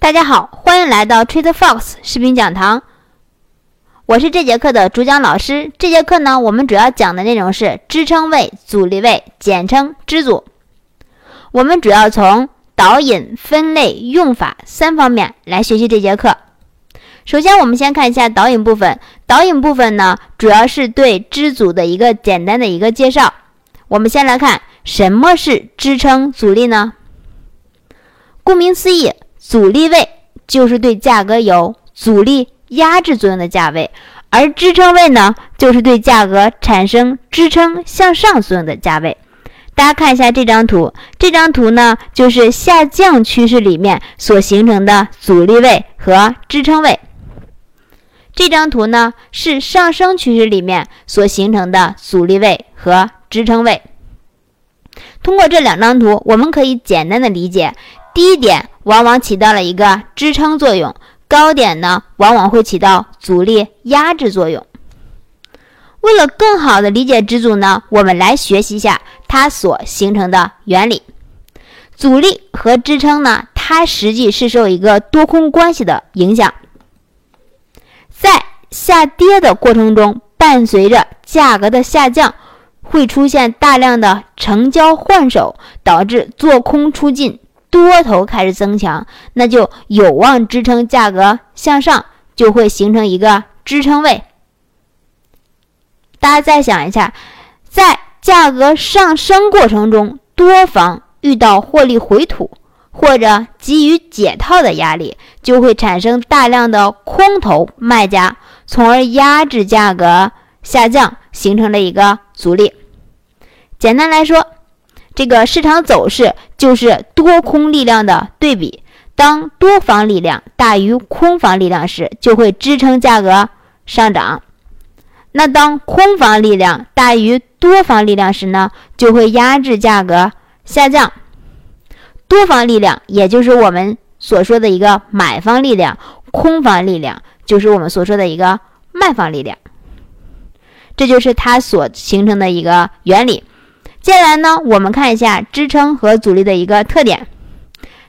大家好，欢迎来到 Trade Fox 视频讲堂。我是这节课的主讲老师。这节课呢，我们主要讲的内容是支撑位、阻力位，简称支组。我们主要从导引、分类、用法三方面来学习这节课。首先，我们先看一下导引部分。导引部分呢，主要是对支组的一个简单的一个介绍。我们先来看什么是支撑阻力呢？顾名思义。阻力位就是对价格有阻力压制作用的价位，而支撑位呢，就是对价格产生支撑向上作用的价位。大家看一下这张图，这张图呢，就是下降趋势里面所形成的阻力位和支撑位。这张图呢，是上升趋势里面所形成的阻力位和支撑位。通过这两张图，我们可以简单的理解。低点往往起到了一个支撑作用，高点呢往往会起到阻力压制作用。为了更好的理解支组呢，我们来学习一下它所形成的原理。阻力和支撑呢，它实际是受一个多空关系的影响。在下跌的过程中，伴随着价格的下降，会出现大量的成交换手，导致做空出尽。多头开始增强，那就有望支撑价格向上，就会形成一个支撑位。大家再想一下，在价格上升过程中，多方遇到获利回吐或者急于解套的压力，就会产生大量的空头卖家，从而压制价格下降，形成了一个阻力。简单来说。这个市场走势就是多空力量的对比，当多方力量大于空方力量时，就会支撑价格上涨；那当空方力量大于多方力量时呢，就会压制价格下降。多方力量也就是我们所说的一个买方力量，空方力量就是我们所说的一个卖方力量，这就是它所形成的一个原理。接下来呢，我们看一下支撑和阻力的一个特点。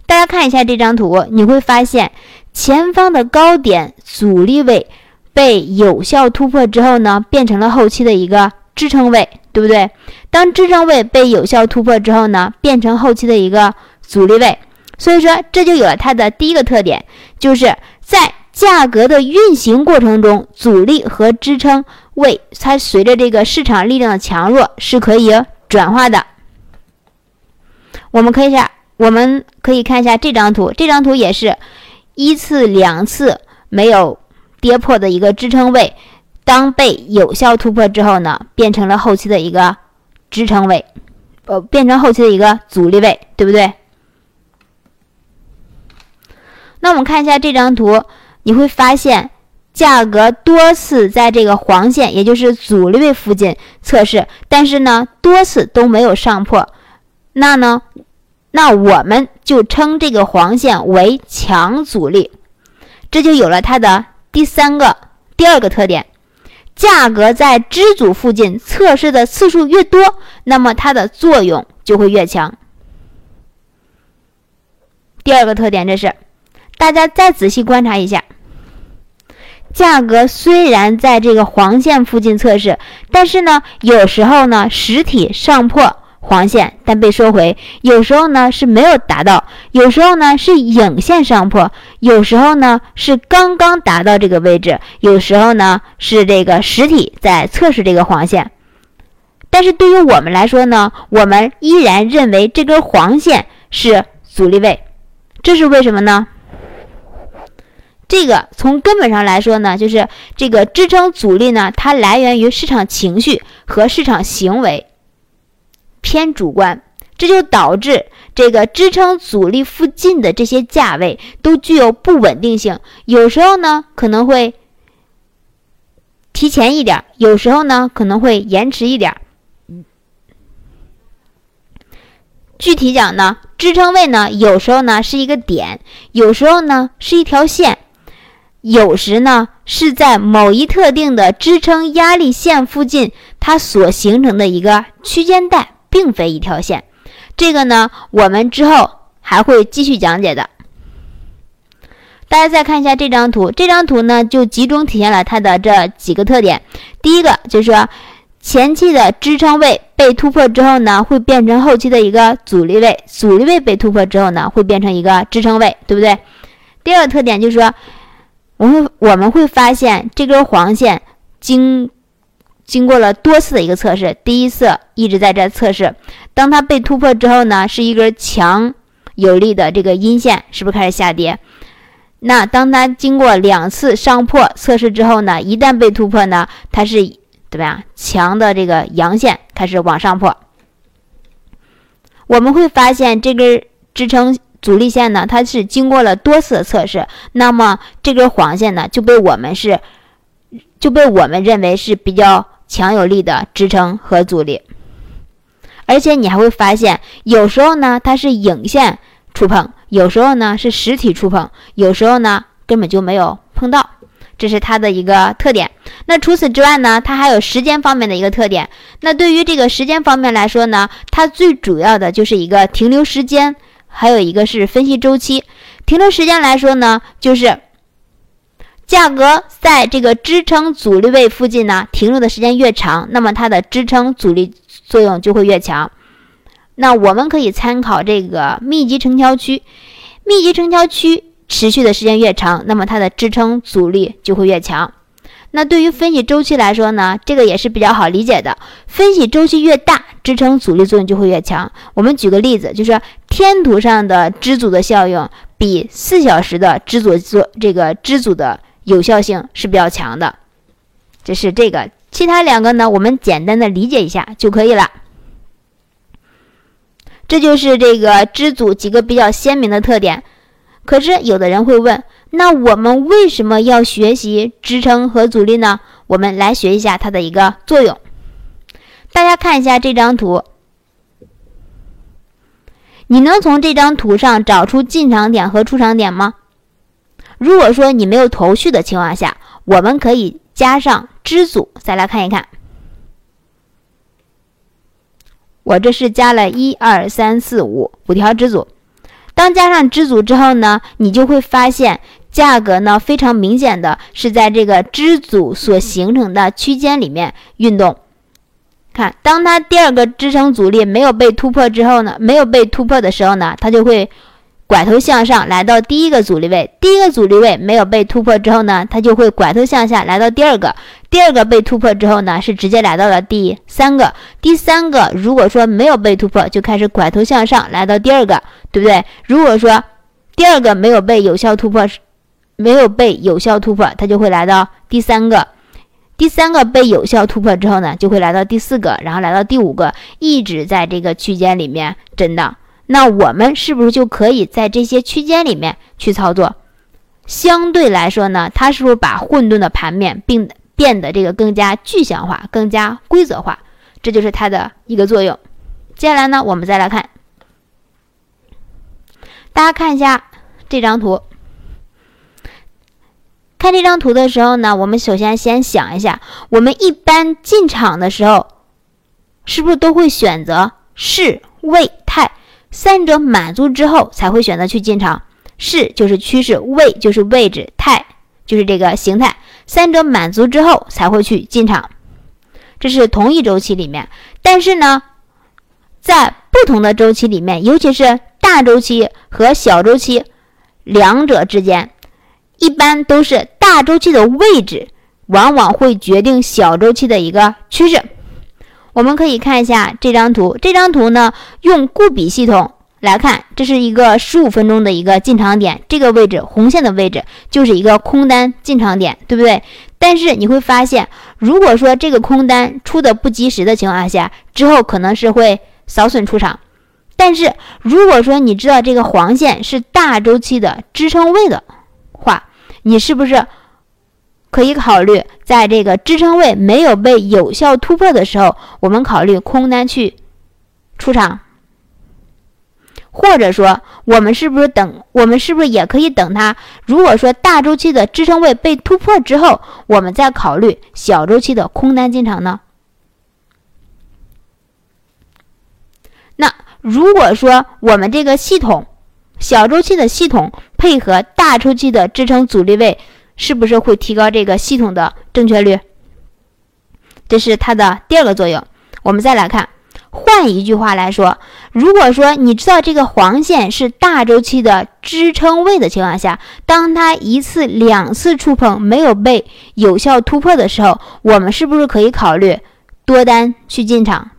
大家看一下这张图，你会发现前方的高点阻力位被有效突破之后呢，变成了后期的一个支撑位，对不对？当支撑位被有效突破之后呢，变成后期的一个阻力位。所以说，这就有了它的第一个特点，就是在价格的运行过程中，阻力和支撑位它随着这个市场力量的强弱是可以。转化的，我们可以下，我们可以看一下这张图。这张图也是一次、两次没有跌破的一个支撑位，当被有效突破之后呢，变成了后期的一个支撑位，呃，变成后期的一个阻力位，对不对？那我们看一下这张图，你会发现。价格多次在这个黄线，也就是阻力位附近测试，但是呢，多次都没有上破。那呢，那我们就称这个黄线为强阻力，这就有了它的第三个、第二个特点。价格在支组附近测试的次数越多，那么它的作用就会越强。第二个特点，这是大家再仔细观察一下。价格虽然在这个黄线附近测试，但是呢，有时候呢实体上破黄线，但被收回；有时候呢是没有达到，有时候呢是影线上破，有时候呢是刚刚达到这个位置，有时候呢是这个实体在测试这个黄线。但是对于我们来说呢，我们依然认为这根黄线是阻力位，这是为什么呢？这个从根本上来说呢，就是这个支撑阻力呢，它来源于市场情绪和市场行为，偏主观，这就导致这个支撑阻力附近的这些价位都具有不稳定性，有时候呢可能会提前一点，有时候呢可能会延迟一点。具体讲呢，支撑位呢有时候呢是一个点，有时候呢是一条线。有时呢，是在某一特定的支撑压力线附近，它所形成的一个区间带，并非一条线。这个呢，我们之后还会继续讲解的。大家再看一下这张图，这张图呢就集中体现了它的这几个特点。第一个就是说，前期的支撑位被突破之后呢，会变成后期的一个阻力位；阻力位被突破之后呢，会变成一个支撑位，对不对？第二个特点就是说，我们我们会发现这根黄线经经过了多次的一个测试，第一次一直在这测试，当它被突破之后呢，是一根强有力的这个阴线，是不是开始下跌？那当它经过两次上破测试之后呢，一旦被突破呢，它是怎么样？强的这个阳线开始往上破，我们会发现这根支撑。阻力线呢，它是经过了多次测试，那么这根黄线呢就被我们是就被我们认为是比较强有力的支撑和阻力，而且你还会发现，有时候呢它是影线触碰，有时候呢是实体触碰，有时候呢根本就没有碰到，这是它的一个特点。那除此之外呢，它还有时间方面的一个特点。那对于这个时间方面来说呢，它最主要的就是一个停留时间。还有一个是分析周期，停留时间来说呢，就是价格在这个支撑阻力位附近呢停留的时间越长，那么它的支撑阻力作用就会越强。那我们可以参考这个密集成交区，密集成交区持续的时间越长，那么它的支撑阻力就会越强。那对于分析周期来说呢，这个也是比较好理解的。分析周期越大，支撑阻力作用就会越强。我们举个例子，就是天图上的支阻的效应比四小时的支阻做这个支阻的有效性是比较强的。这是这个，其他两个呢，我们简单的理解一下就可以了。这就是这个支阻几个比较鲜明的特点。可是有的人会问。那我们为什么要学习支撑和阻力呢？我们来学一下它的一个作用。大家看一下这张图，你能从这张图上找出进场点和出场点吗？如果说你没有头绪的情况下，我们可以加上支阻，再来看一看。我这是加了一二三四五五条支阻。当加上支阻之后呢，你就会发现。价格呢，非常明显的是在这个支阻所形成的区间里面运动。看，当它第二个支撑阻力没有被突破之后呢，没有被突破的时候呢，它就会拐头向上来到第一个阻力位。第一个阻力位没有被突破之后呢，它就会拐头向下来到第二个。第二个被突破之后呢，是直接来到了第三个。第三个如果说没有被突破，就开始拐头向上来到第二个，对不对？如果说第二个没有被有效突破，没有被有效突破，它就会来到第三个，第三个被有效突破之后呢，就会来到第四个，然后来到第五个，一直在这个区间里面震荡。那我们是不是就可以在这些区间里面去操作？相对来说呢，它是不是把混沌的盘面并变得这个更加具象化、更加规则化？这就是它的一个作用。接下来呢，我们再来看，大家看一下这张图。看这张图的时候呢，我们首先先想一下，我们一般进场的时候，是不是都会选择势、位、态三者满足之后才会选择去进场？势就是趋势，位就是位置，态就是这个形态，三者满足之后才会去进场。这是同一周期里面，但是呢，在不同的周期里面，尤其是大周期和小周期两者之间。一般都是大周期的位置，往往会决定小周期的一个趋势。我们可以看一下这张图，这张图呢用固比系统来看，这是一个十五分钟的一个进场点，这个位置红线的位置就是一个空单进场点，对不对？但是你会发现，如果说这个空单出的不及时的情况下，之后可能是会扫损出场。但是如果说你知道这个黄线是大周期的支撑位的话，你是不是可以考虑在这个支撑位没有被有效突破的时候，我们考虑空单去出场，或者说我们是不是等我们是不是也可以等它？如果说大周期的支撑位被突破之后，我们再考虑小周期的空单进场呢？那如果说我们这个系统小周期的系统配合大周期的支撑阻力位，是不是会提高这个系统的正确率？这是它的第二个作用。我们再来看，换一句话来说，如果说你知道这个黄线是大周期的支撑位的情况下，当它一次、两次触碰没有被有效突破的时候，我们是不是可以考虑多单去进场？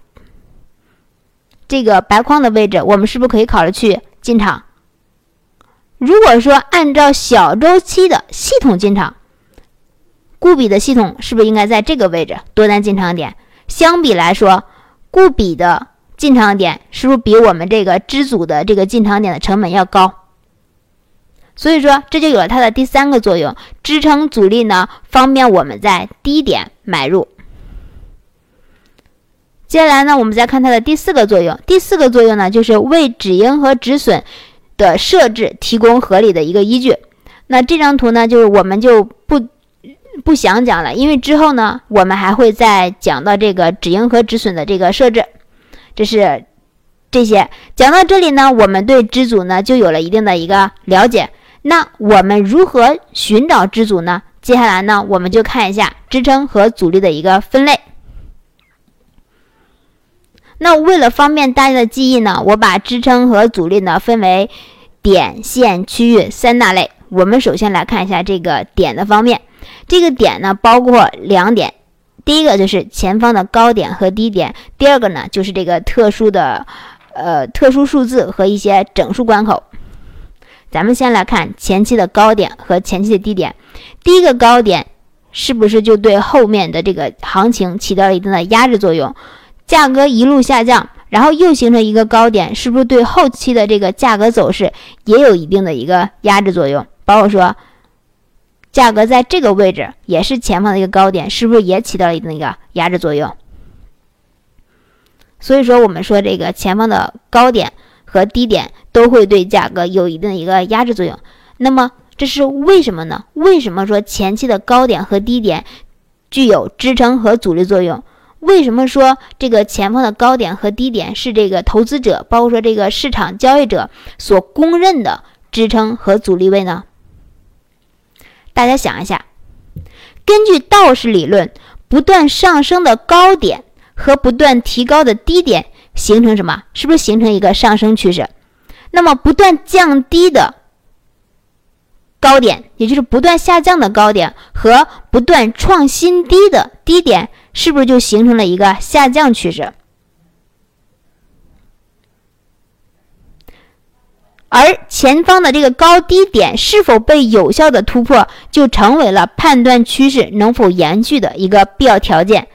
这个白框的位置，我们是不是可以考虑去进场？如果说按照小周期的系统进场，固比的系统是不是应该在这个位置多单进场点？相比来说，固比的进场点是不是比我们这个支组的这个进场点的成本要高？所以说，这就有了它的第三个作用，支撑阻力呢，方便我们在低点买入。接下来呢，我们再看它的第四个作用，第四个作用呢，就是为止盈和止损。的设置提供合理的一个依据。那这张图呢，就是我们就不不想讲了，因为之后呢，我们还会再讲到这个止盈和止损的这个设置。这是这些讲到这里呢，我们对支组呢就有了一定的一个了解。那我们如何寻找支组呢？接下来呢，我们就看一下支撑和阻力的一个分类。那为了方便大家的记忆呢，我把支撑和阻力呢分为点、线、区域三大类。我们首先来看一下这个点的方面。这个点呢包括两点，第一个就是前方的高点和低点，第二个呢就是这个特殊的呃特殊数字和一些整数关口。咱们先来看前期的高点和前期的低点。第一个高点是不是就对后面的这个行情起到了一定的压制作用？价格一路下降，然后又形成一个高点，是不是对后期的这个价格走势也有一定的一个压制作用？包括说，价格在这个位置也是前方的一个高点，是不是也起到了一定的一个压制作用？所以说，我们说这个前方的高点和低点都会对价格有一定的一个压制作用。那么这是为什么呢？为什么说前期的高点和低点具有支撑和阻力作用？为什么说这个前方的高点和低点是这个投资者，包括说这个市场交易者所公认的支撑和阻力位呢？大家想一下，根据道氏理论，不断上升的高点和不断提高的低点形成什么？是不是形成一个上升趋势？那么不断降低的高点，也就是不断下降的高点和不断创新低的低点。是不是就形成了一个下降趋势？而前方的这个高低点是否被有效的突破，就成为了判断趋势能否延续的一个必要条件。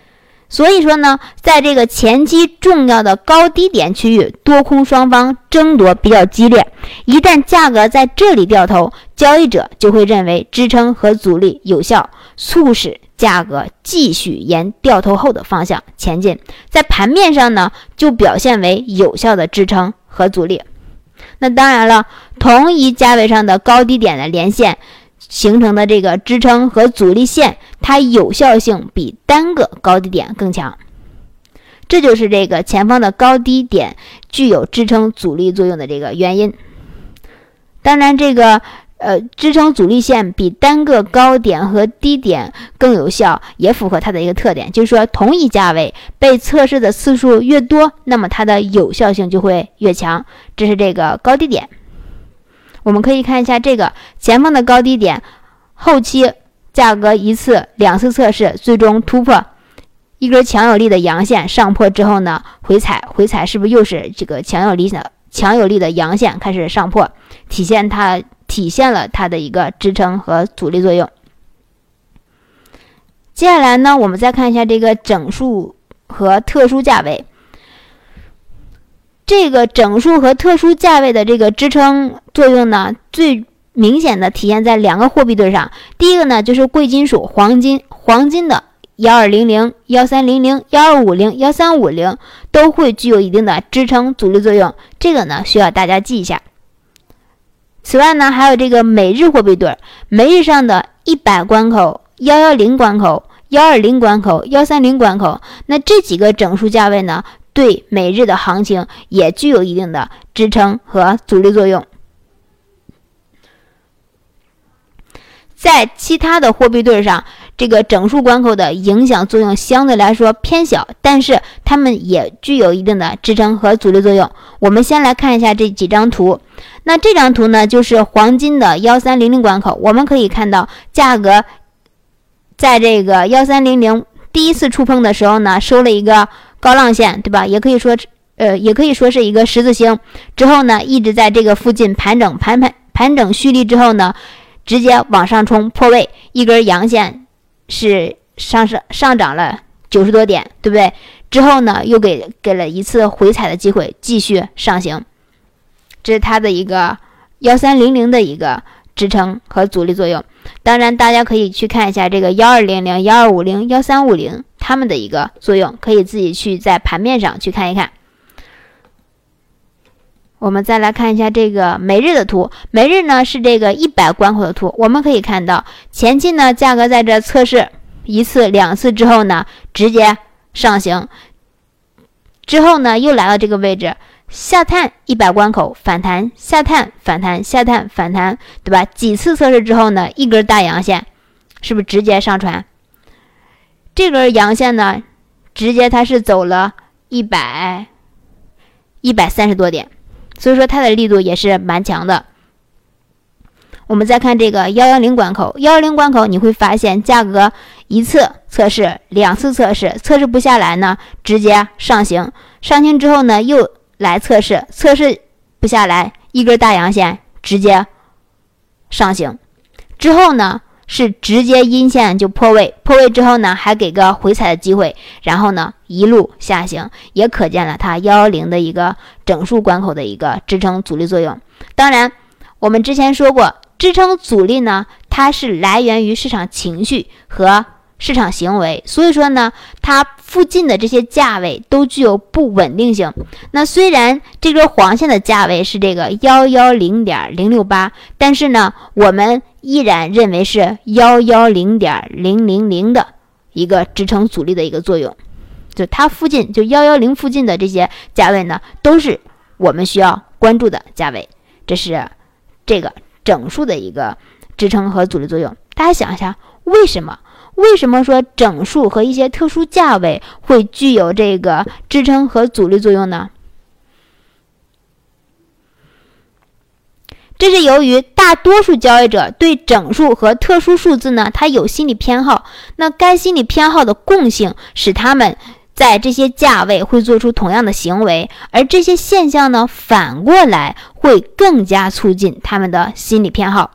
所以说呢，在这个前期重要的高低点区域，多空双方争夺比较激烈。一旦价格在这里掉头，交易者就会认为支撑和阻力有效，促使。价格继续沿掉头后的方向前进，在盘面上呢，就表现为有效的支撑和阻力。那当然了，同一价位上的高低点的连线形成的这个支撑和阻力线，它有效性比单个高低点更强。这就是这个前方的高低点具有支撑阻力作用的这个原因。当然，这个。呃，支撑阻力线比单个高点和低点更有效，也符合它的一个特点，就是说同一价位被测试的次数越多，那么它的有效性就会越强。这是这个高低点。我们可以看一下这个前方的高低点，后期价格一次、两次测试，最终突破一根强有力的阳线上破之后呢，回踩，回踩是不是又是这个强有力的、强有力的阳线开始上破，体现它。体现了它的一个支撑和阻力作用。接下来呢，我们再看一下这个整数和特殊价位。这个整数和特殊价位的这个支撑作用呢，最明显的体现在两个货币对上。第一个呢，就是贵金属黄金，黄金的幺二零零、幺三零零、幺二五零、幺三五零都会具有一定的支撑阻力作用。这个呢，需要大家记一下。此外呢，还有这个每日货币对，每日上的一百关口、幺幺零关口、幺二零关口、幺三零关口，那这几个整数价位呢，对每日的行情也具有一定的支撑和阻力作用。在其他的货币对上，这个整数关口的影响作用相对来说偏小，但是它们也具有一定的支撑和阻力作用。我们先来看一下这几张图。那这张图呢，就是黄金的幺三零零关口，我们可以看到价格在这个幺三零零第一次触碰的时候呢，收了一个高浪线，对吧？也可以说，呃，也可以说是一个十字星。之后呢，一直在这个附近盘整，盘盘盘整蓄力之后呢。直接往上冲破位，一根阳线是上升上涨了九十多点，对不对？之后呢，又给给了一次回踩的机会，继续上行。这是它的一个幺三零零的一个支撑和阻力作用。当然，大家可以去看一下这个幺二零零、幺二五零、幺三五零它们的一个作用，可以自己去在盘面上去看一看。我们再来看一下这个每日的图，每日呢是这个一百关口的图。我们可以看到前期呢价格在这测试一次、两次之后呢，直接上行，之后呢又来到这个位置下探一百关口反弹，下探反弹，下探反弹，对吧？几次测试之后呢，一根大阳线，是不是直接上传？这根阳线呢，直接它是走了一百一百三十多点。所以说它的力度也是蛮强的。我们再看这个幺幺零关口，幺幺零关口你会发现价格一次测试、两次测试，测试不下来呢，直接上行，上行之后呢又来测试，测试不下来，一根大阳线直接上行，之后呢。是直接阴线就破位，破位之后呢，还给个回踩的机会，然后呢一路下行，也可见了它幺幺零的一个整数关口的一个支撑阻力作用。当然，我们之前说过，支撑阻力呢，它是来源于市场情绪和。市场行为，所以说呢，它附近的这些价位都具有不稳定性。那虽然这根黄线的价位是这个幺幺零点零六八，但是呢，我们依然认为是幺幺零点零零零的一个支撑阻力的一个作用。就它附近，就幺幺零附近的这些价位呢，都是我们需要关注的价位。这是这个整数的一个支撑和阻力作用。大家想一下，为什么？为什么说整数和一些特殊价位会具有这个支撑和阻力作用呢？这是由于大多数交易者对整数和特殊数字呢，它有心理偏好。那该心理偏好的共性使他们在这些价位会做出同样的行为，而这些现象呢，反过来会更加促进他们的心理偏好。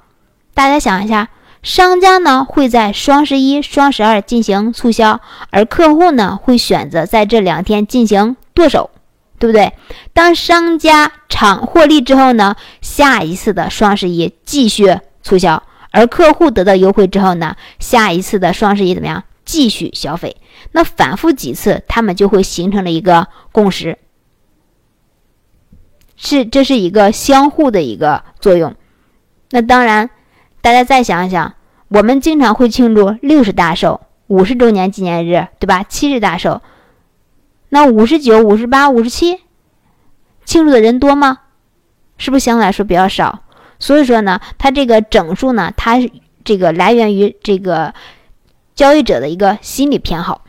大家想一下。商家呢会在双十一、双十二进行促销，而客户呢会选择在这两天进行剁手，对不对？当商家厂获利之后呢，下一次的双十一继续促销，而客户得到优惠之后呢，下一次的双十一怎么样？继续消费。那反复几次，他们就会形成了一个共识，是这是一个相互的一个作用。那当然。大家再想一想，我们经常会庆祝六十大寿、五十周年纪念日，对吧？七十大寿，那五十九、五十八、五十七，庆祝的人多吗？是不是相对来说比较少？所以说呢，它这个整数呢，它这个来源于这个交易者的一个心理偏好，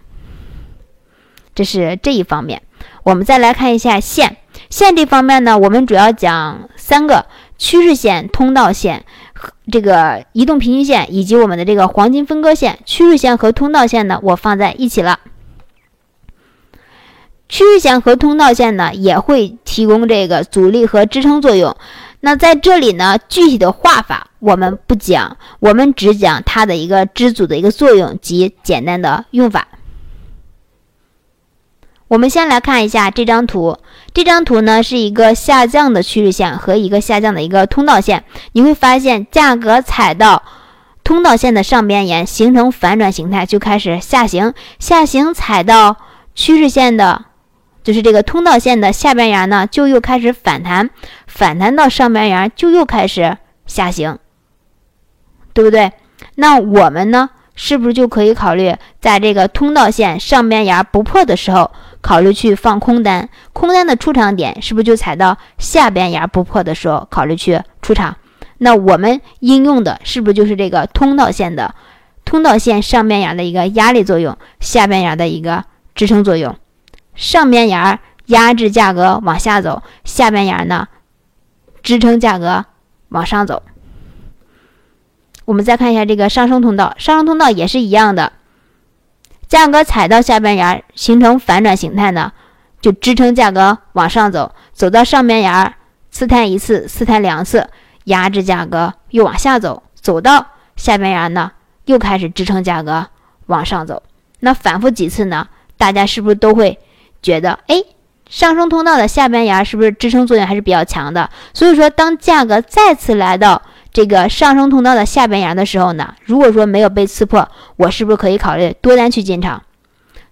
这是这一方面。我们再来看一下线，线这方面呢，我们主要讲三个趋势线、通道线和。这个移动平均线以及我们的这个黄金分割线、趋势线和通道线呢，我放在一起了。趋势线和通道线呢，也会提供这个阻力和支撑作用。那在这里呢，具体的画法我们不讲，我们只讲它的一个支阻的一个作用及简单的用法。我们先来看一下这张图。这张图呢是一个下降的趋势线和一个下降的一个通道线。你会发现，价格踩到通道线的上边沿，形成反转形态，就开始下行。下行踩到趋势线的，就是这个通道线的下边沿呢，就又开始反弹。反弹到上边沿，就又开始下行，对不对？那我们呢，是不是就可以考虑在这个通道线上边沿不破的时候？考虑去放空单，空单的出场点是不是就踩到下边沿不破的时候考虑去出场？那我们应用的是不是就是这个通道线的通道线上边沿的一个压力作用，下边沿的一个支撑作用？上边沿压制价格往下走，下边沿呢支撑价格往上走。我们再看一下这个上升通道，上升通道也是一样的，价格踩到下边沿形成反转形态呢，就支撑价格往上走，走到上边沿刺探一次，刺探两次，压制价格又往下走，走到下边沿呢，又开始支撑价格往上走。那反复几次呢？大家是不是都会觉得，哎，上升通道的下边沿是不是支撑作用还是比较强的？所以说，当价格再次来到这个上升通道的下边沿的时候呢，如果说没有被刺破，我是不是可以考虑多单去进场？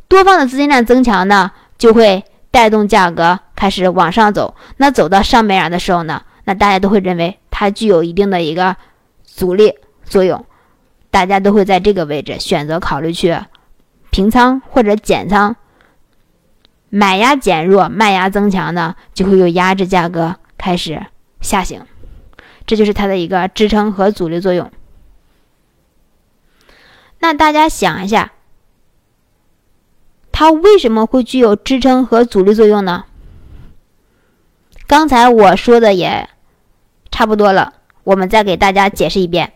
多方的资金量增强呢，就会带动价格开始往上走。那走到上边沿的时候呢，那大家都会认为它具有一定的一个阻力作用，大家都会在这个位置选择考虑去平仓或者减仓。买压减弱，卖压增强呢，就会有压制价格开始下行。这就是它的一个支撑和阻力作用。那大家想一下，它为什么会具有支撑和阻力作用呢？刚才我说的也差不多了，我们再给大家解释一遍。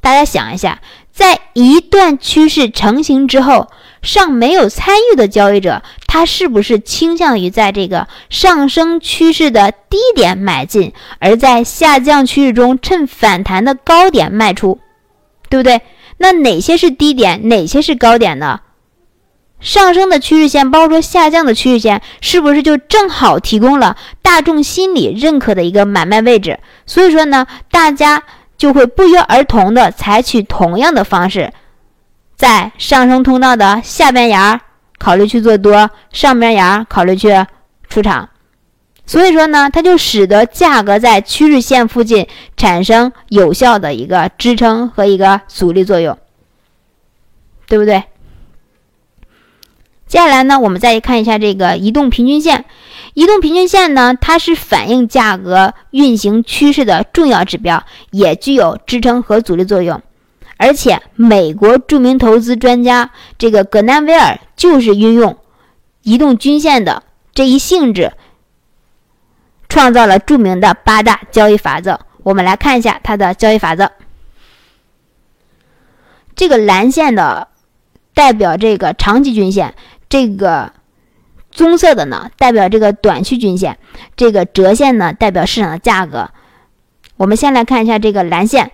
大家想一下，在一段趋势成型之后，尚没有参与的交易者。他是不是倾向于在这个上升趋势的低点买进，而在下降趋势中趁反弹的高点卖出，对不对？那哪些是低点，哪些是高点呢？上升的趋势线，包括说下降的趋势线，是不是就正好提供了大众心理认可的一个买卖位置？所以说呢，大家就会不约而同的采取同样的方式，在上升通道的下边沿儿。考虑去做多，上边沿考虑去出场，所以说呢，它就使得价格在趋势线附近产生有效的一个支撑和一个阻力作用，对不对？接下来呢，我们再看一下这个移动平均线。移动平均线呢，它是反映价格运行趋势的重要指标，也具有支撑和阻力作用。而且，美国著名投资专家这个葛南威尔就是运用移动均线的这一性质，创造了著名的八大交易法则。我们来看一下它的交易法则。这个蓝线的代表这个长期均线，这个棕色的呢代表这个短期均线，这个折线呢代表市场的价格。我们先来看一下这个蓝线。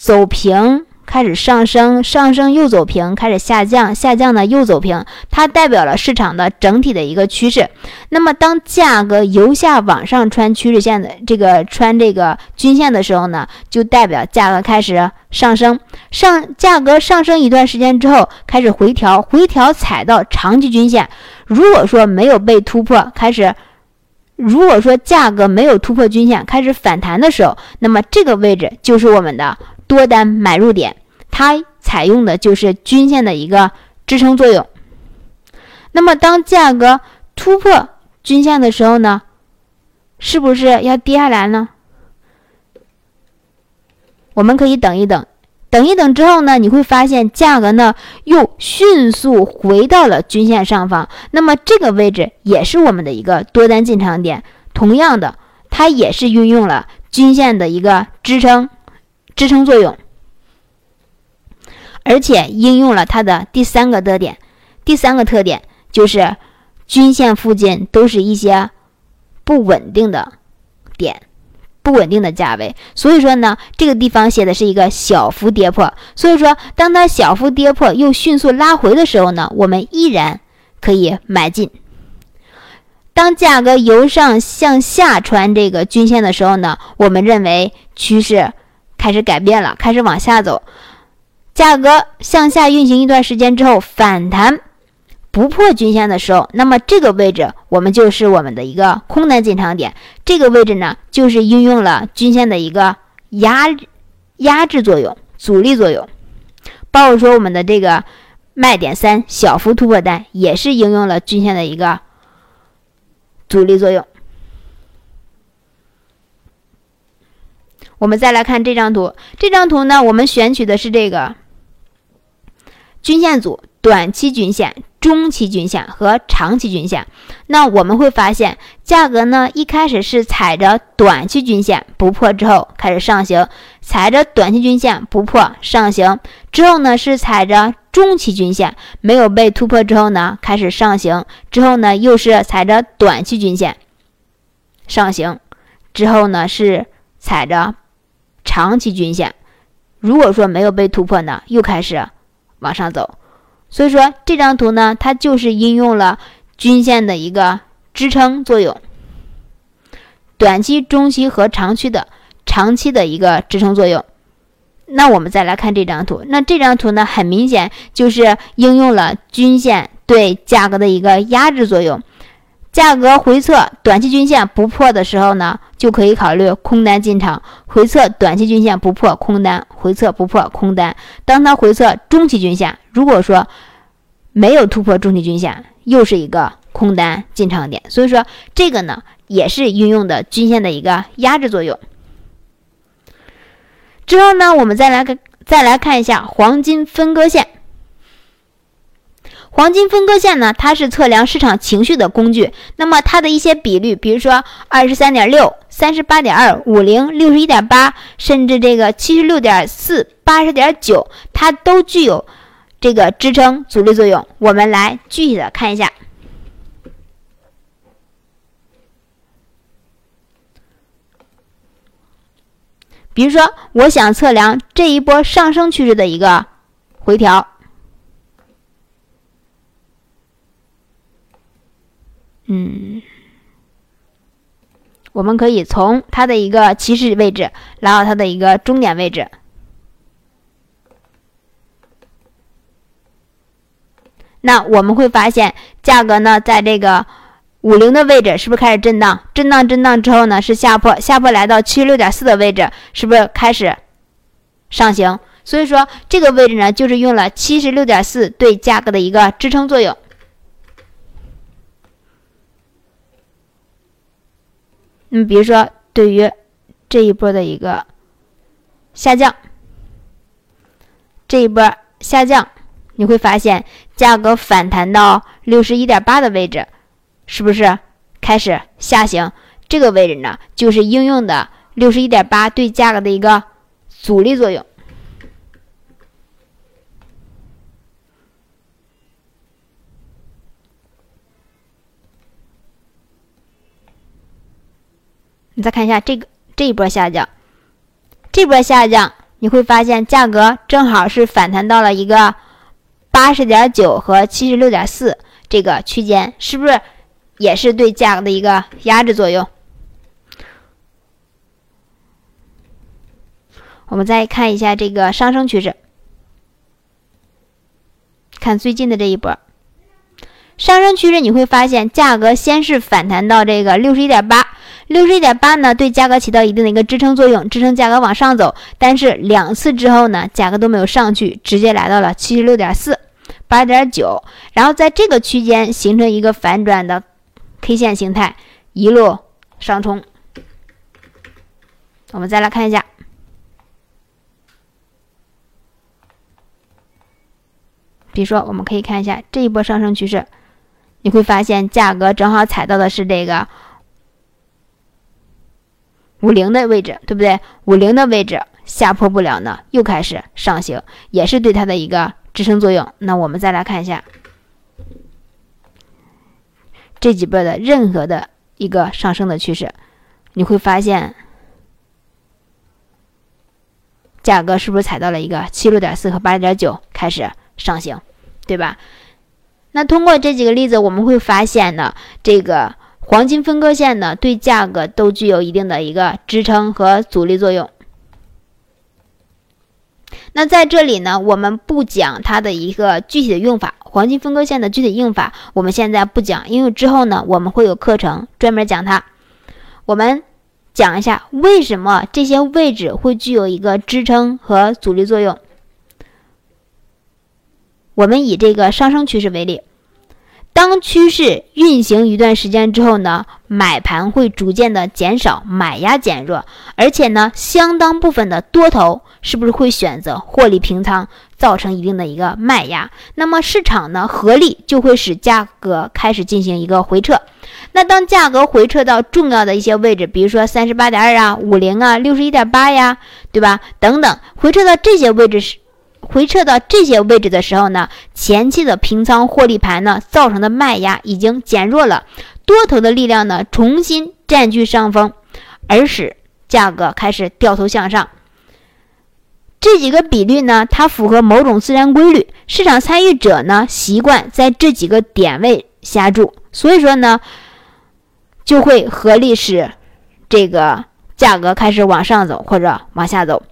走平开始上升，上升又走平，开始下降，下降呢又走平，它代表了市场的整体的一个趋势。那么当价格由下往上穿趋势线的这个穿这个均线的时候呢，就代表价格开始上升。上价格上升一段时间之后开始回调，回调踩到长期均线，如果说没有被突破，开始如果说价格没有突破均线开始反弹的时候，那么这个位置就是我们的。多单买入点，它采用的就是均线的一个支撑作用。那么，当价格突破均线的时候呢，是不是要跌下来呢？我们可以等一等，等一等之后呢，你会发现价格呢又迅速回到了均线上方。那么，这个位置也是我们的一个多单进场点。同样的，它也是运用了均线的一个支撑。支撑作用，而且应用了它的第三个特点。第三个特点就是均线附近都是一些不稳定的点，不稳定的价位。所以说呢，这个地方写的是一个小幅跌破。所以说，当它小幅跌破又迅速拉回的时候呢，我们依然可以买进。当价格由上向下穿这个均线的时候呢，我们认为趋势。开始改变了，开始往下走，价格向下运行一段时间之后反弹不破均线的时候，那么这个位置我们就是我们的一个空单进场点。这个位置呢，就是运用了均线的一个压压制作用、阻力作用，包括说我们的这个卖点三小幅突破单也是应用了均线的一个阻力作用。我们再来看这张图，这张图呢，我们选取的是这个均线组。短期均线、中期均线和长期均线，那我们会发现，价格呢一开始是踩着短期均线不破之后开始上行，踩着短期均线不破上行之后呢是踩着中期均线没有被突破之后呢开始上行，之后呢又是踩着短期均线上行，之后呢是踩着长期均线，如果说没有被突破呢，又开始往上走。所以说这张图呢，它就是应用了均线的一个支撑作用，短期、中期和长期的长期的一个支撑作用。那我们再来看这张图，那这张图呢，很明显就是应用了均线对价格的一个压制作用。价格回测短期均线不破的时候呢，就可以考虑空单进场。回测短期均线不破，空单；回测不破，空单。当它回测中期均线，如果说没有突破中期均线，又是一个空单进场点。所以说这个呢，也是运用的均线的一个压制作用。之后呢，我们再来看，再来看一下黄金分割线。黄金分割线呢，它是测量市场情绪的工具。那么它的一些比率，比如说二十三点六、三十八点二、五零、六十一点八，甚至这个七十六点四、八十点九，它都具有这个支撑阻力作用。我们来具体的看一下。比如说，我想测量这一波上升趋势的一个回调。嗯，我们可以从它的一个起始位置来到它的一个终点位置。那我们会发现，价格呢在这个五零的位置是不是开始震荡？震荡震荡之后呢是下破，下破来到七十六点四的位置，是不是开始上行？所以说这个位置呢就是用了七十六点四对价格的一个支撑作用。你，比如说，对于这一波的一个下降，这一波下降，你会发现价格反弹到六十一点八的位置，是不是开始下行？这个位置呢，就是应用的六十一点八对价格的一个阻力作用。你再看一下这个这一波下降，这波下降你会发现价格正好是反弹到了一个八十点九和七十六点四这个区间，是不是也是对价格的一个压制作用？我们再看一下这个上升趋势，看最近的这一波上升趋势，你会发现价格先是反弹到这个六十一点八。六十一点八呢，对价格起到一定的一个支撑作用，支撑价格往上走。但是两次之后呢，价格都没有上去，直接来到了七十六点四、八点九，然后在这个区间形成一个反转的 K 线形态，一路上冲。我们再来看一下，比如说，我们可以看一下这一波上升趋势，你会发现价格正好踩到的是这个。五零的位置，对不对？五零的位置下破不了呢，又开始上行，也是对它的一个支撑作用。那我们再来看一下这几波的任何的一个上升的趋势，你会发现价格是不是踩到了一个七六点四和八点九开始上行，对吧？那通过这几个例子，我们会发现呢，这个。黄金分割线呢，对价格都具有一定的一个支撑和阻力作用。那在这里呢，我们不讲它的一个具体的用法，黄金分割线的具体用法，我们现在不讲，因为之后呢，我们会有课程专门讲它。我们讲一下为什么这些位置会具有一个支撑和阻力作用。我们以这个上升趋势为例。当趋势运行一段时间之后呢，买盘会逐渐的减少，买压减弱，而且呢，相当部分的多头是不是会选择获利平仓，造成一定的一个卖压？那么市场呢，合力就会使价格开始进行一个回撤。那当价格回撤到重要的一些位置，比如说三十八点二啊、五零啊、六十一点八呀，对吧？等等，回撤到这些位置时。回撤到这些位置的时候呢，前期的平仓获利盘呢造成的卖压已经减弱了，多头的力量呢重新占据上风，而使价格开始掉头向上。这几个比率呢，它符合某种自然规律，市场参与者呢习惯在这几个点位下注，所以说呢，就会合力使这个价格开始往上走或者往下走。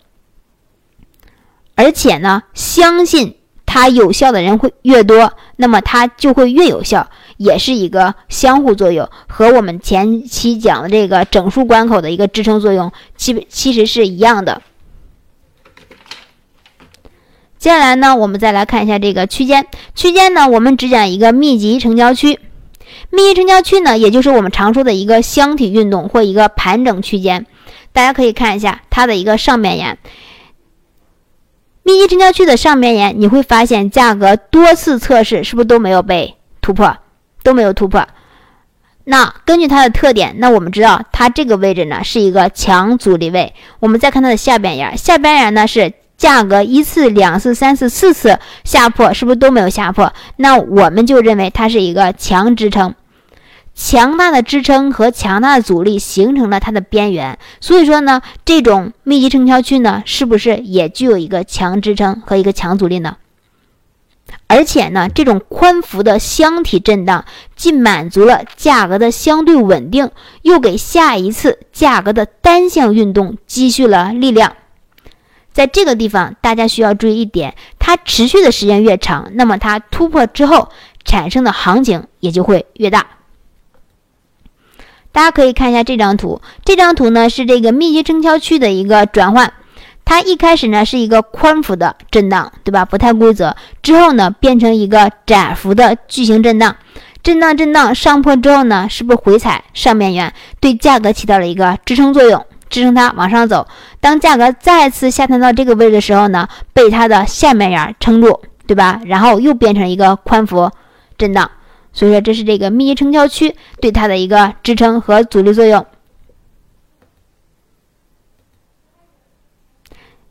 而且呢，相信它有效的人会越多，那么它就会越有效，也是一个相互作用，和我们前期讲的这个整数关口的一个支撑作用，其其实是一样的。接下来呢，我们再来看一下这个区间，区间呢，我们只讲一个密集成交区，密集成交区呢，也就是我们常说的一个箱体运动或一个盘整区间，大家可以看一下它的一个上面沿。密集成交区的上边沿，你会发现价格多次测试是不是都没有被突破，都没有突破。那根据它的特点，那我们知道它这个位置呢是一个强阻力位。我们再看它的下边沿，下边沿呢是价格一次、两次、三次、四次下破，是不是都没有下破？那我们就认为它是一个强支撑。强大的支撑和强大的阻力形成了它的边缘，所以说呢，这种密集成交区呢，是不是也具有一个强支撑和一个强阻力呢？而且呢，这种宽幅的箱体震荡，既满足了价格的相对稳定，又给下一次价格的单向运动积蓄了力量。在这个地方，大家需要注意一点，它持续的时间越长，那么它突破之后产生的行情也就会越大。大家可以看一下这张图，这张图呢是这个密集成交区的一个转换，它一开始呢是一个宽幅的震荡，对吧？不太规则，之后呢变成一个窄幅的巨型震荡，震荡震荡上破之后呢，是不是回踩上面缘，对价格起到了一个支撑作用，支撑它往上走。当价格再次下探到这个位置的时候呢，被它的下面缘撑住，对吧？然后又变成一个宽幅震荡。所以说，这是这个密集成交区对它的一个支撑和阻力作用。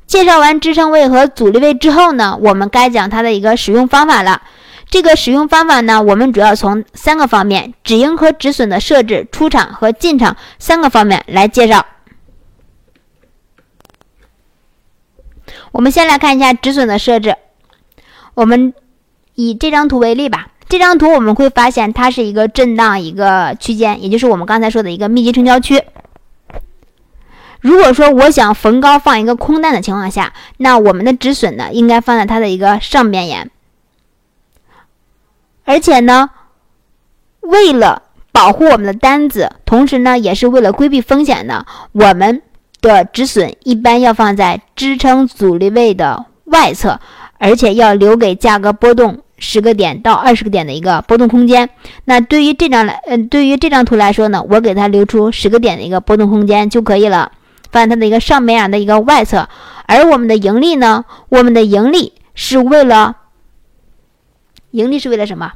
介绍完支撑位和阻力位之后呢，我们该讲它的一个使用方法了。这个使用方法呢，我们主要从三个方面：止盈和止损的设置、出场和进场三个方面来介绍。我们先来看一下止损的设置。我们以这张图为例吧。这张图我们会发现，它是一个震荡一个区间，也就是我们刚才说的一个密集成交区。如果说我想逢高放一个空单的情况下，那我们的止损呢，应该放在它的一个上边沿。而且呢，为了保护我们的单子，同时呢，也是为了规避风险呢，我们的止损一般要放在支撑阻力位的外侧，而且要留给价格波动。十个点到二十个点的一个波动空间。那对于这张来，嗯，对于这张图来说呢，我给它留出十个点的一个波动空间就可以了，放它的一个上面的一个外侧。而我们的盈利呢，我们的盈利是为了，盈利是为了什么？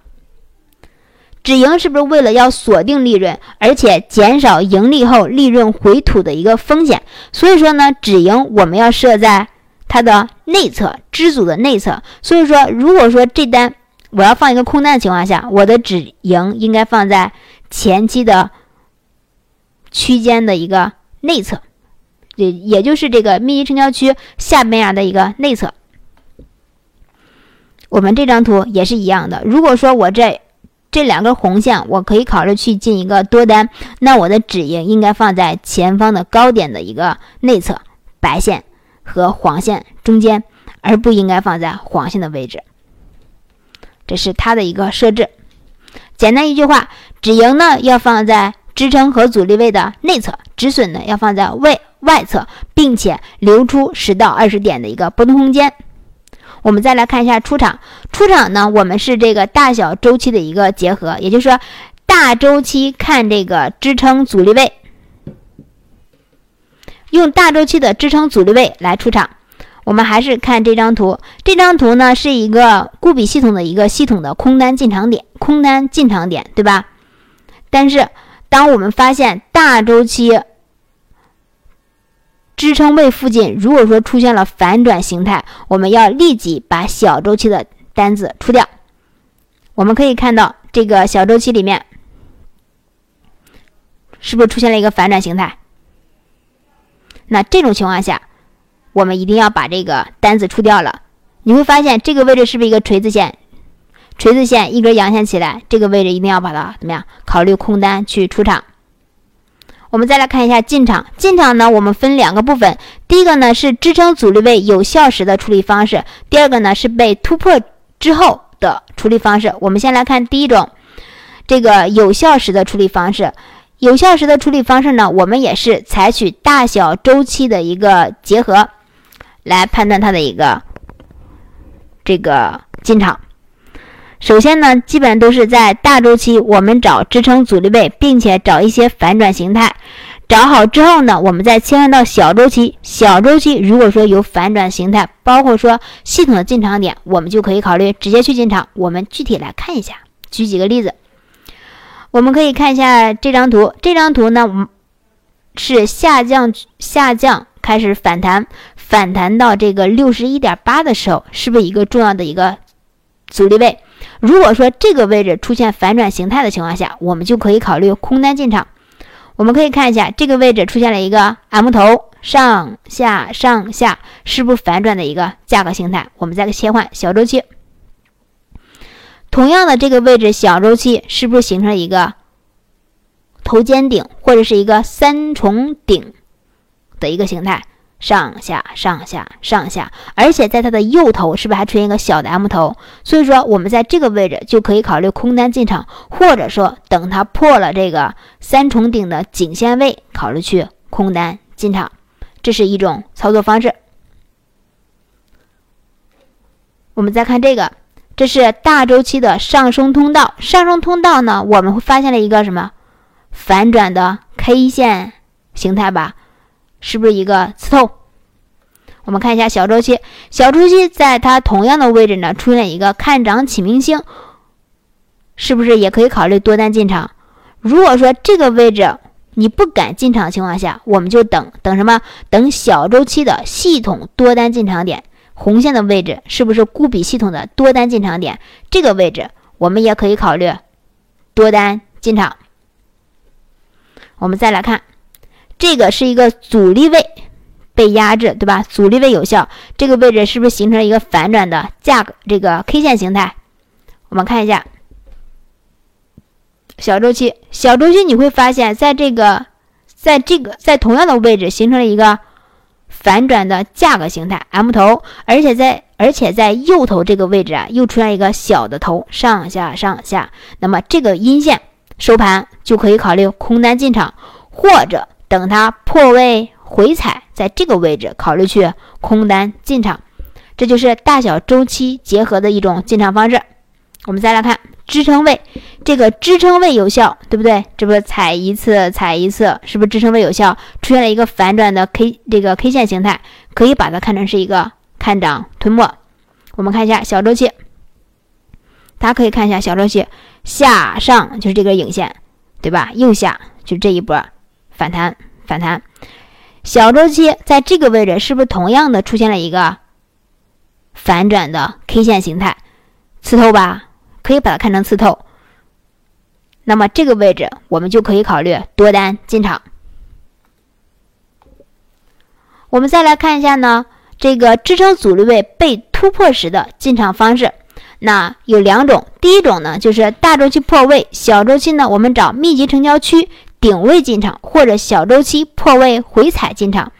止盈是不是为了要锁定利润，而且减少盈利后利润回吐的一个风险？所以说呢，止盈我们要设在。它的内侧支组的内侧，所以说，如果说这单我要放一个空单的情况下，我的止盈应该放在前期的区间的一个内侧，也也就是这个密集成交区下边沿的一个内侧。我们这张图也是一样的，如果说我这这两根红线，我可以考虑去进一个多单，那我的止盈应该放在前方的高点的一个内侧，白线。和黄线中间，而不应该放在黄线的位置。这是它的一个设置。简单一句话，止盈呢要放在支撑和阻力位的内侧，止损呢要放在外外侧，并且留出十到二十点的一个波动空间。我们再来看一下出场，出场呢，我们是这个大小周期的一个结合，也就是说，大周期看这个支撑阻力位，用大周期的支撑阻力位来出场。我们还是看这张图，这张图呢是一个固比系统的一个系统的空单进场点，空单进场点，对吧？但是当我们发现大周期支撑位附近，如果说出现了反转形态，我们要立即把小周期的单子出掉。我们可以看到这个小周期里面，是不是出现了一个反转形态？那这种情况下。我们一定要把这个单子出掉了，你会发现这个位置是不是一个锤子线？锤子线一根阳线起来，这个位置一定要把它怎么样？考虑空单去出场。我们再来看一下进场，进场呢，我们分两个部分，第一个呢是支撑阻力位有效时的处理方式，第二个呢是被突破之后的处理方式。我们先来看第一种，这个有效时的处理方式。有效时的处理方式呢，我们也是采取大小周期的一个结合。来判断它的一个这个进场。首先呢，基本都是在大周期，我们找支撑阻力位，并且找一些反转形态。找好之后呢，我们再切换到小周期。小周期如果说有反转形态，包括说系统的进场点，我们就可以考虑直接去进场。我们具体来看一下，举几个例子。我们可以看一下这张图，这张图呢我们是下降下降开始反弹。反弹到这个六十一点八的时候，是不是一个重要的一个阻力位？如果说这个位置出现反转形态的情况下，我们就可以考虑空单进场。我们可以看一下这个位置出现了一个 M 头上下上下，是不是反转的一个价格形态？我们再切换小周期，同样的这个位置小周期是不是形成一个头肩顶或者是一个三重顶的一个形态？上下上下上下，而且在它的右头是不是还出现一个小的 M 头？所以说我们在这个位置就可以考虑空单进场，或者说等它破了这个三重顶的颈线位，考虑去空单进场，这是一种操作方式。我们再看这个，这是大周期的上升通道，上升通道呢，我们发现了一个什么反转的 K 线形态吧？是不是一个刺透？我们看一下小周期，小周期在它同样的位置呢，出现一个看涨启明星，是不是也可以考虑多单进场？如果说这个位置你不敢进场的情况下，我们就等等什么？等小周期的系统多单进场点，红线的位置是不是固比系统的多单进场点？这个位置我们也可以考虑多单进场。我们再来看。这个是一个阻力位被压制，对吧？阻力位有效，这个位置是不是形成一个反转的价格？这个 K 线形态，我们看一下小周期。小周期你会发现在这个，在这个在同样的位置形成了一个反转的价格形态 M 头，而且在而且在右头这个位置啊，又出现一个小的头上下上下。那么这个阴线收盘就可以考虑空单进场，或者。等它破位回踩，在这个位置考虑去空单进场，这就是大小周期结合的一种进场方式。我们再来看支撑位，这个支撑位有效，对不对？这不踩一次踩一次，是不是支撑位有效？出现了一个反转的 K 这个 K 线形态，可以把它看成是一个看涨吞没。我们看一下小周期，大家可以看一下小周期下上就是这根影线，对吧？右下就这一波。反弹，反弹，小周期在这个位置是不是同样的出现了一个反转的 K 线形态，刺透吧？可以把它看成刺透。那么这个位置我们就可以考虑多单进场。我们再来看一下呢，这个支撑阻力位被突破时的进场方式。那有两种，第一种呢就是大周期破位，小周期呢我们找密集成交区。顶位进场或者小周期破位回踩进场，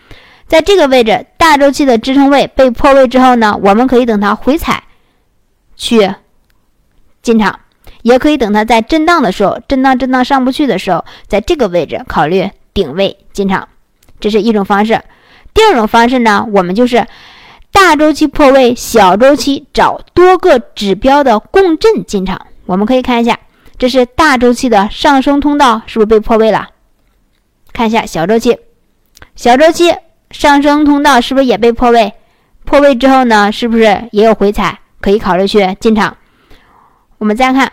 在这个位置大周期的支撑位被破位之后呢，我们可以等它回踩去进场，也可以等它在震荡的时候，震荡震荡上不去的时候，在这个位置考虑顶位进场，这是一种方式。第二种方式呢，我们就是大周期破位，小周期找多个指标的共振进场。我们可以看一下，这是大周期的上升通道是不是被破位了？看一下小周期，小周期上升通道是不是也被破位？破位之后呢，是不是也有回踩，可以考虑去进场？我们再看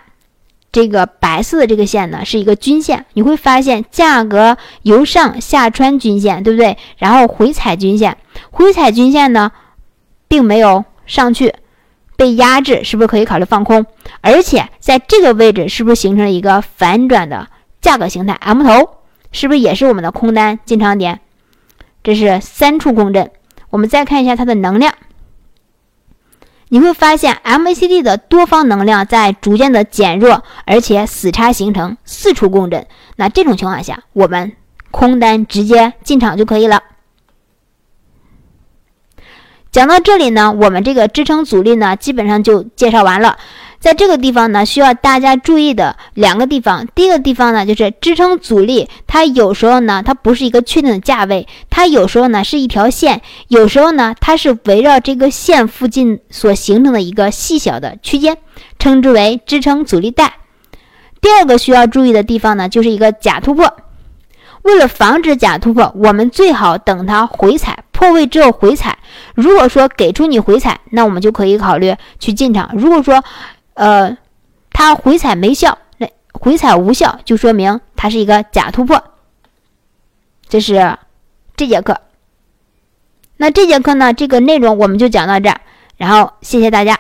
这个白色的这个线呢，是一个均线，你会发现价格由上下穿均线，对不对？然后回踩均线，回踩均线呢，并没有上去，被压制，是不是可以考虑放空？而且在这个位置，是不是形成了一个反转的价格形态？M 头是不是也是我们的空单进场点？这是三处共振。我们再看一下它的能量，你会发现 MACD 的多方能量在逐渐的减弱，而且死叉形成四处共振。那这种情况下，我们空单直接进场就可以了。讲到这里呢，我们这个支撑阻力呢，基本上就介绍完了。在这个地方呢，需要大家注意的两个地方。第一个地方呢，就是支撑阻力，它有时候呢，它不是一个确定的价位，它有时候呢是一条线，有时候呢，它是围绕这个线附近所形成的一个细小的区间，称之为支撑阻力带。第二个需要注意的地方呢，就是一个假突破。为了防止假突破，我们最好等它回踩破位之后回踩。如果说给出你回踩，那我们就可以考虑去进场。如果说，呃，它回踩没效，那回踩无效，就说明它是一个假突破。这是这节课。那这节课呢，这个内容我们就讲到这儿，然后谢谢大家。